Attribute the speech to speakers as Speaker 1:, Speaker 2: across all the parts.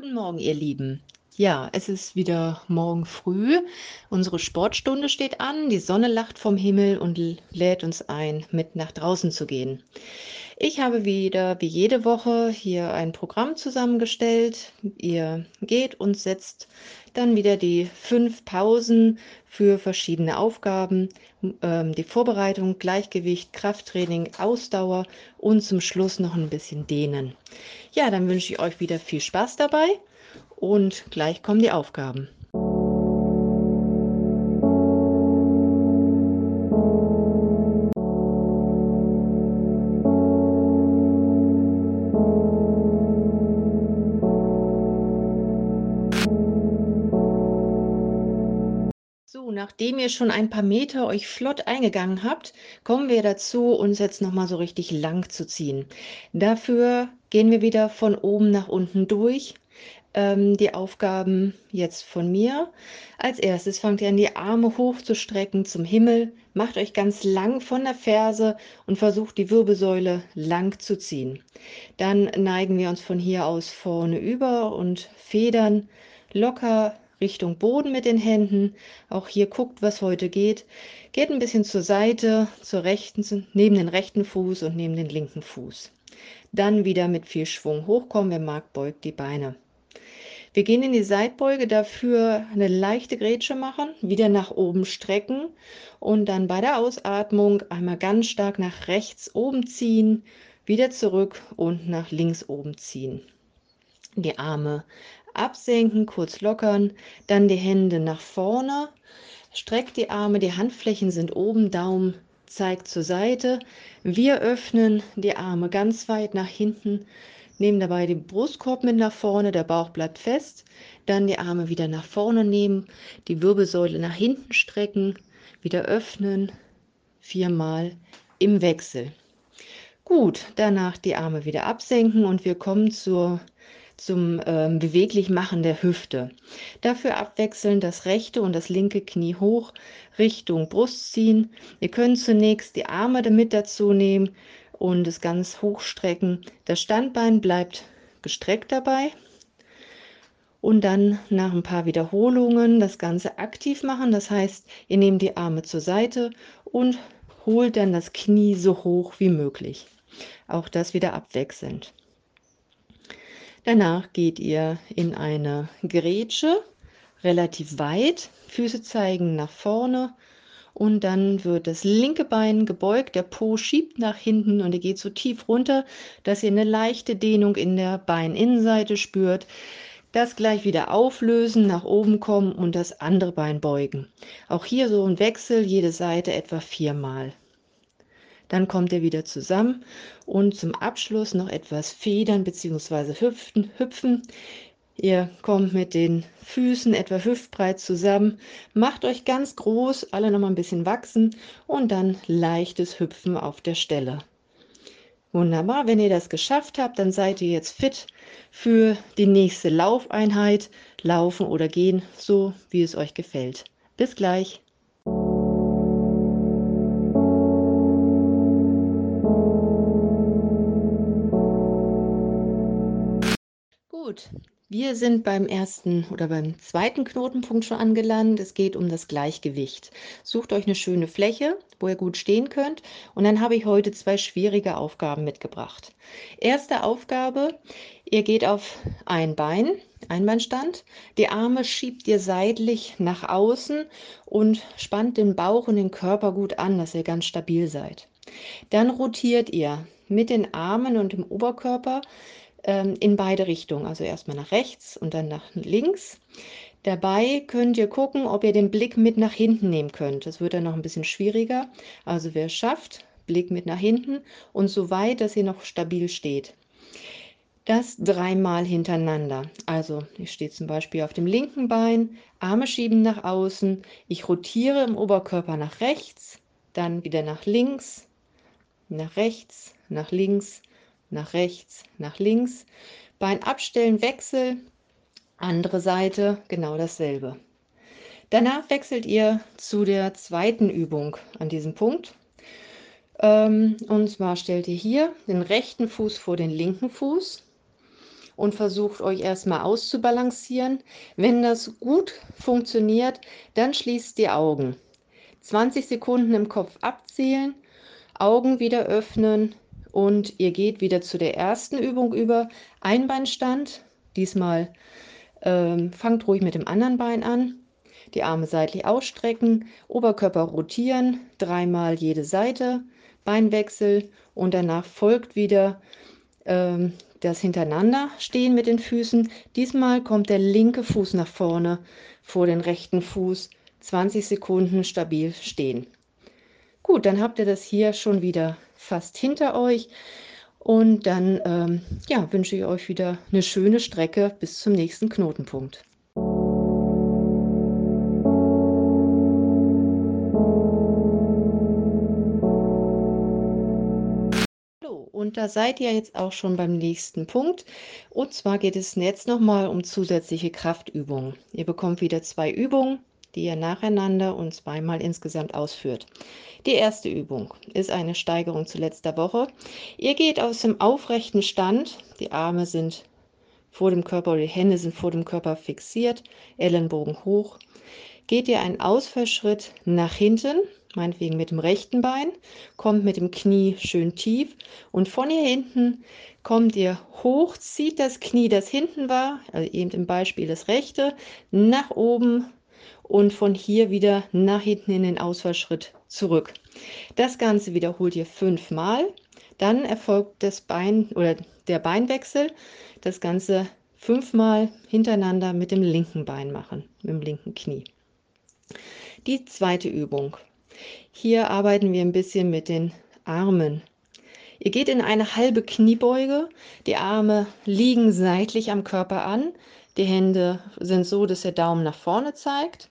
Speaker 1: Guten Morgen, ihr Lieben. Ja, es ist wieder morgen früh. Unsere Sportstunde steht an. Die Sonne lacht vom Himmel und lädt uns ein, mit nach draußen zu gehen. Ich habe wieder, wie jede Woche, hier ein Programm zusammengestellt. Ihr geht und setzt dann wieder die fünf Pausen für verschiedene Aufgaben, ähm, die Vorbereitung, Gleichgewicht, Krafttraining, Ausdauer und zum Schluss noch ein bisschen Dehnen. Ja, dann wünsche ich euch wieder viel Spaß dabei und gleich kommen die Aufgaben. Nachdem ihr schon ein paar Meter euch flott eingegangen habt, kommen wir dazu, uns jetzt nochmal so richtig lang zu ziehen. Dafür gehen wir wieder von oben nach unten durch. Ähm, die Aufgaben jetzt von mir. Als erstes fangt ihr an, die Arme hochzustrecken zum Himmel. Macht euch ganz lang von der Ferse und versucht die Wirbelsäule lang zu ziehen. Dann neigen wir uns von hier aus vorne über und federn locker Richtung Boden mit den Händen. Auch hier guckt, was heute geht. Geht ein bisschen zur Seite, zur rechten, neben den rechten Fuß und neben den linken Fuß. Dann wieder mit viel Schwung hochkommen. Wer mag, beugt die Beine. Wir gehen in die Seitbeuge, dafür eine leichte Grätsche machen, wieder nach oben strecken und dann bei der Ausatmung einmal ganz stark nach rechts oben ziehen, wieder zurück und nach links oben ziehen. Die Arme absenken, kurz lockern, dann die Hände nach vorne, streckt die Arme, die Handflächen sind oben, Daumen zeigt zur Seite. Wir öffnen die Arme ganz weit nach hinten, nehmen dabei den Brustkorb mit nach vorne, der Bauch bleibt fest. Dann die Arme wieder nach vorne nehmen, die Wirbelsäule nach hinten strecken, wieder öffnen, viermal im Wechsel. Gut, danach die Arme wieder absenken und wir kommen zur zum ähm, Beweglich-Machen der Hüfte. Dafür abwechselnd das rechte und das linke Knie hoch Richtung Brust ziehen. Ihr könnt zunächst die Arme damit dazu nehmen und es ganz hochstrecken. Das Standbein bleibt gestreckt dabei. Und dann nach ein paar Wiederholungen das Ganze aktiv machen. Das heißt, ihr nehmt die Arme zur Seite und holt dann das Knie so hoch wie möglich. Auch das wieder abwechselnd. Danach geht ihr in eine Grätsche, relativ weit, Füße zeigen nach vorne und dann wird das linke Bein gebeugt, der Po schiebt nach hinten und ihr geht so tief runter, dass ihr eine leichte Dehnung in der Beininnenseite spürt. Das gleich wieder auflösen, nach oben kommen und das andere Bein beugen. Auch hier so ein Wechsel, jede Seite etwa viermal. Dann kommt er wieder zusammen und zum Abschluss noch etwas federn bzw. hüpfen, hüpfen. Ihr kommt mit den Füßen etwa hüftbreit zusammen, macht euch ganz groß, alle noch mal ein bisschen wachsen und dann leichtes Hüpfen auf der Stelle. Wunderbar, wenn ihr das geschafft habt, dann seid ihr jetzt fit für die nächste Laufeinheit, laufen oder gehen, so wie es euch gefällt. Bis gleich. Gut, wir sind beim ersten oder beim zweiten Knotenpunkt schon angelandet. Es geht um das Gleichgewicht. Sucht euch eine schöne Fläche, wo ihr gut stehen könnt. Und dann habe ich heute zwei schwierige Aufgaben mitgebracht. Erste Aufgabe, ihr geht auf ein Bein, Einbeinstand. Die Arme schiebt ihr seitlich nach außen und spannt den Bauch und den Körper gut an, dass ihr ganz stabil seid. Dann rotiert ihr mit den Armen und dem Oberkörper ähm, in beide Richtungen. Also erstmal nach rechts und dann nach links. Dabei könnt ihr gucken, ob ihr den Blick mit nach hinten nehmen könnt. Das wird dann noch ein bisschen schwieriger. Also wer es schafft, Blick mit nach hinten und so weit, dass ihr noch stabil steht. Das dreimal hintereinander. Also ich stehe zum Beispiel auf dem linken Bein, Arme schieben nach außen, ich rotiere im Oberkörper nach rechts, dann wieder nach links, nach rechts, nach links, nach rechts, nach links. Bein abstellen, Wechsel, andere Seite, genau dasselbe. Danach wechselt ihr zu der zweiten Übung an diesem Punkt. Ähm, und zwar stellt ihr hier den rechten Fuß vor den linken Fuß und versucht euch erstmal auszubalancieren. Wenn das gut funktioniert, dann schließt die Augen. 20 Sekunden im Kopf abzählen, Augen wieder öffnen und ihr geht wieder zu der ersten Übung über. Einbeinstand. Diesmal ähm, fangt ruhig mit dem anderen Bein an. Die Arme seitlich ausstrecken, Oberkörper rotieren, dreimal jede Seite, Beinwechsel und danach folgt wieder ähm, das Hintereinander stehen mit den Füßen. Diesmal kommt der linke Fuß nach vorne vor den rechten Fuß. 20 Sekunden stabil stehen. Gut, dann habt ihr das hier schon wieder fast hinter euch. Und dann ähm, ja, wünsche ich euch wieder eine schöne Strecke bis zum nächsten Knotenpunkt. Und da seid ihr jetzt auch schon beim nächsten Punkt. Und zwar geht es jetzt nochmal um zusätzliche Kraftübungen. Ihr bekommt wieder zwei Übungen, die ihr nacheinander und zweimal insgesamt ausführt. Die erste Übung ist eine Steigerung zu letzter Woche. Ihr geht aus dem aufrechten Stand, die Arme sind vor dem Körper oder die Hände sind vor dem Körper fixiert, Ellenbogen hoch. Geht ihr einen Ausfallschritt nach hinten, meinetwegen mit dem rechten Bein, kommt mit dem Knie schön tief und von hier hinten kommt ihr hoch, zieht das Knie, das hinten war, also eben im Beispiel das rechte, nach oben und von hier wieder nach hinten in den Ausfallschritt zurück. Das Ganze wiederholt ihr fünfmal. Dann erfolgt das Bein oder der Beinwechsel. Das Ganze fünfmal hintereinander mit dem linken Bein machen, mit dem linken Knie. Die zweite Übung. Hier arbeiten wir ein bisschen mit den Armen. Ihr geht in eine halbe Kniebeuge. Die Arme liegen seitlich am Körper an. Die Hände sind so, dass der Daumen nach vorne zeigt.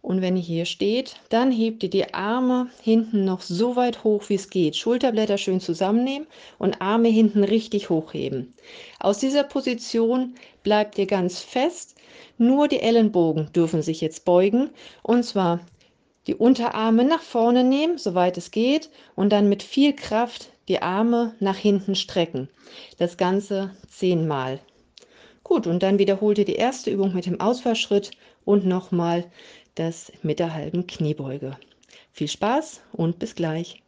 Speaker 1: Und wenn ihr hier steht, dann hebt ihr die Arme hinten noch so weit hoch, wie es geht. Schulterblätter schön zusammennehmen und Arme hinten richtig hochheben. Aus dieser Position bleibt ihr ganz fest. Nur die Ellenbogen dürfen sich jetzt beugen. Und zwar die Unterarme nach vorne nehmen, soweit es geht. Und dann mit viel Kraft die Arme nach hinten strecken. Das Ganze zehnmal. Gut, und dann wiederholt ihr die erste Übung mit dem Ausfallschritt und nochmal das mit der halben Kniebeuge. Viel Spaß und bis gleich.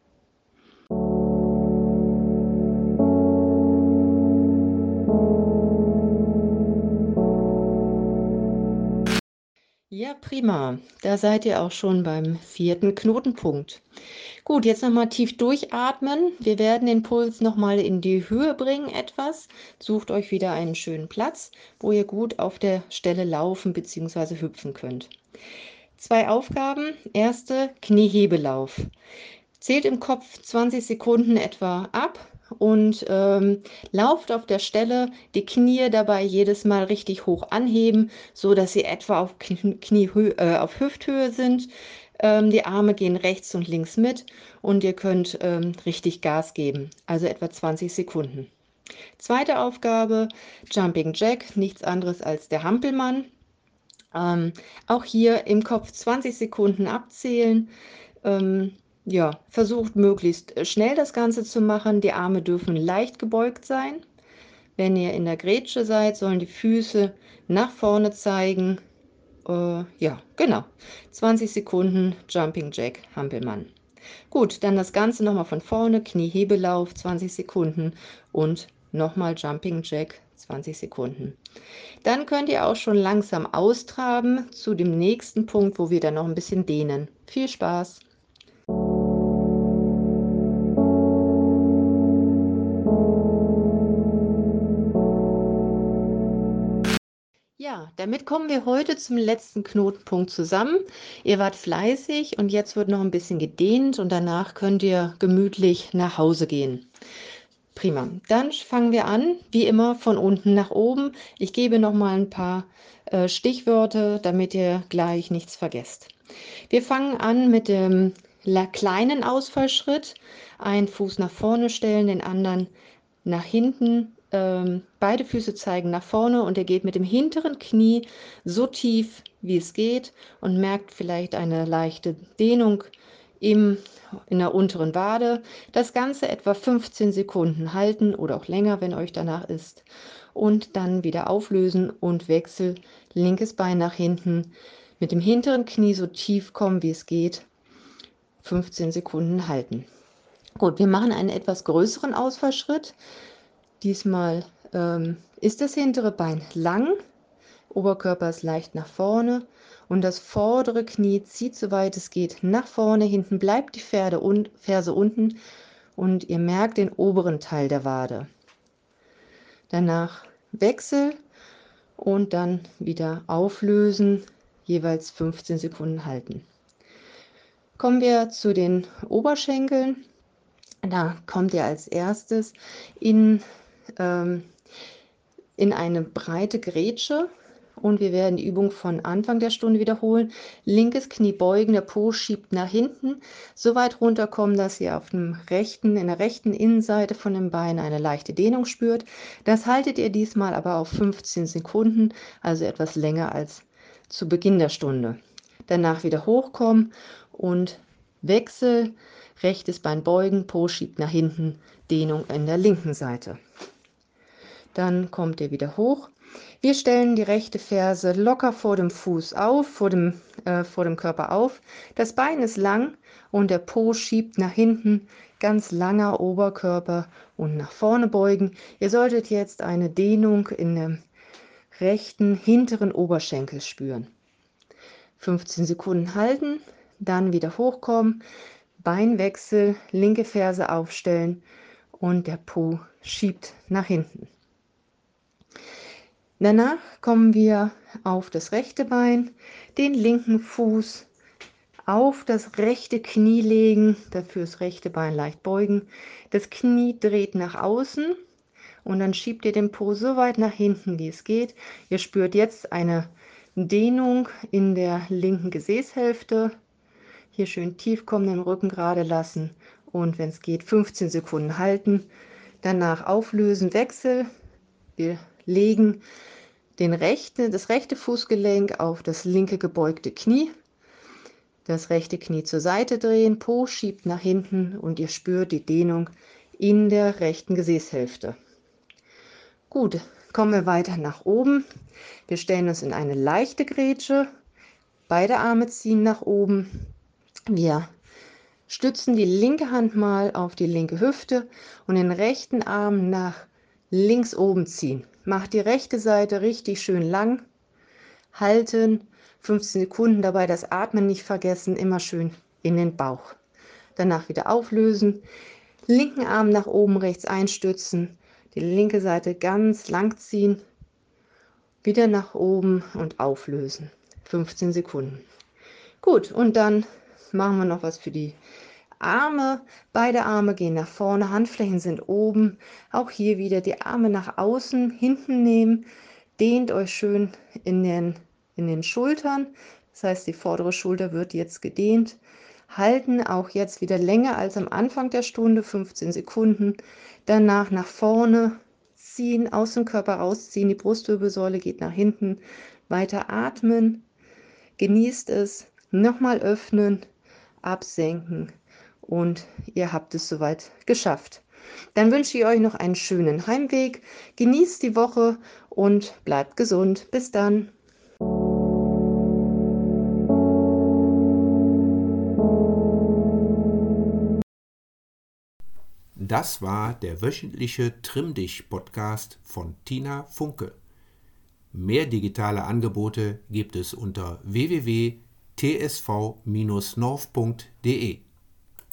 Speaker 1: Prima. Da seid ihr auch schon beim vierten Knotenpunkt. Gut, jetzt nochmal tief durchatmen. Wir werden den Puls nochmal in die Höhe bringen etwas. Sucht euch wieder einen schönen Platz, wo ihr gut auf der Stelle laufen bzw. hüpfen könnt. Zwei Aufgaben. Erste, Kniehebelauf. Zählt im Kopf 20 Sekunden etwa ab und ähm, lauft auf der Stelle, die Knie dabei jedes Mal richtig hoch anheben, so dass sie etwa auf, Knie, äh, auf Hüfthöhe sind. Ähm, die Arme gehen rechts und links mit und ihr könnt ähm, richtig Gas geben, also etwa 20 Sekunden. Zweite Aufgabe, Jumping Jack, nichts anderes als der Hampelmann. Ähm, auch hier im Kopf 20 Sekunden abzählen. Ähm, ja, versucht möglichst äh, schnell das Ganze zu machen. Die Arme dürfen leicht gebeugt sein. Wenn ihr in der Grätsche seid, sollen die Füße nach vorne zeigen. Äh, ja, genau. 20 Sekunden Jumping Jack Hampelmann. Gut, dann das Ganze nochmal von vorne, Kniehebelauf 20 Sekunden und nochmal Jumping Jack 20 Sekunden. Dann könnt ihr auch schon langsam austraben zu dem nächsten Punkt, wo wir dann noch ein bisschen dehnen. Viel Spaß! Ja, damit kommen wir heute zum letzten Knotenpunkt zusammen. Ihr wart fleißig und jetzt wird noch ein bisschen gedehnt und danach könnt ihr gemütlich nach Hause gehen. Prima. Dann fangen wir an, wie immer von unten nach oben. Ich gebe noch mal ein paar äh, Stichwörter, damit ihr gleich nichts vergesst. Wir fangen an mit dem kleinen Ausfallschritt. Einen Fuß nach vorne stellen, den anderen nach hinten. Ähm, beide Füße zeigen nach vorne und ihr geht mit dem hinteren Knie so tief, wie es geht und merkt vielleicht eine leichte Dehnung im, in der unteren Wade. Das Ganze etwa 15 Sekunden halten oder auch länger, wenn euch danach ist. und dann wieder auflösen und Wechsel, linkes Bein nach hinten, mit dem hinteren Knie so tief kommen, wie es geht, 15 Sekunden halten. Gut, wir machen einen etwas größeren Ausfallschritt. Diesmal ähm, ist das hintere Bein lang, Oberkörper ist leicht nach vorne und das vordere Knie zieht, soweit es geht, nach vorne. Hinten bleibt die Pferde und Ferse unten und ihr merkt den oberen Teil der Wade. Danach Wechsel und dann wieder auflösen, jeweils 15 Sekunden halten. Kommen wir zu den Oberschenkeln. Da kommt ihr als erstes in, ähm, in eine breite Grätsche und wir werden die Übung von Anfang der Stunde wiederholen. Linkes Knie beugen, der Po schiebt nach hinten, so weit runterkommen, dass ihr auf dem rechten, in der rechten Innenseite von dem Bein eine leichte Dehnung spürt. Das haltet ihr diesmal aber auf 15 Sekunden, also etwas länger als zu Beginn der Stunde. Danach wieder hochkommen und Wechsel, rechtes Bein beugen, Po schiebt nach hinten, Dehnung in der linken Seite. Dann kommt ihr wieder hoch wir stellen die rechte Ferse locker vor dem Fuß auf, vor dem, äh, vor dem Körper auf. Das Bein ist lang und der Po schiebt nach hinten, ganz langer Oberkörper und nach vorne beugen. Ihr solltet jetzt eine Dehnung in dem rechten hinteren Oberschenkel spüren. 15 Sekunden halten, dann wieder hochkommen, Beinwechsel, linke Ferse aufstellen und der Po schiebt nach hinten. Danach kommen wir auf das rechte Bein, den linken Fuß auf das rechte Knie legen, dafür das rechte Bein leicht beugen. Das Knie dreht nach außen und dann schiebt ihr den Po so weit nach hinten, wie es geht. Ihr spürt jetzt eine Dehnung in der linken Gesäßhälfte. Hier schön tief kommen, den Rücken gerade lassen und wenn es geht 15 Sekunden halten. Danach auflösen, Wechsel. Wir legen den rechte, das rechte Fußgelenk auf das linke gebeugte Knie, das rechte Knie zur Seite drehen, Po schiebt nach hinten und ihr spürt die Dehnung in der rechten Gesäßhälfte. Gut, kommen wir weiter nach oben. Wir stellen uns in eine leichte Grätsche, beide Arme ziehen nach oben. Wir stützen die linke Hand mal auf die linke Hüfte und den rechten Arm nach links oben ziehen. Macht die rechte Seite richtig schön lang. Halten 15 Sekunden dabei das Atmen nicht vergessen, immer schön in den Bauch. Danach wieder auflösen. Linken Arm nach oben rechts einstützen. Die linke Seite ganz lang ziehen. Wieder nach oben und auflösen. 15 Sekunden. Gut, und dann machen wir noch was für die Arme, beide Arme gehen nach vorne, Handflächen sind oben. Auch hier wieder die Arme nach außen, hinten nehmen. Dehnt euch schön in den, in den Schultern. Das heißt, die vordere Schulter wird jetzt gedehnt. Halten auch jetzt wieder länger als am Anfang der Stunde, 15 Sekunden. Danach nach vorne ziehen, aus dem Körper rausziehen. Die Brustwirbelsäule geht nach hinten. Weiter atmen. Genießt es. Nochmal öffnen. Absenken und ihr habt es soweit geschafft. Dann wünsche ich euch noch einen schönen Heimweg, genießt die Woche und bleibt gesund. Bis dann.
Speaker 2: Das war der wöchentliche Trimm dich Podcast von Tina Funke. Mehr digitale Angebote gibt es unter www.tsv-north.de.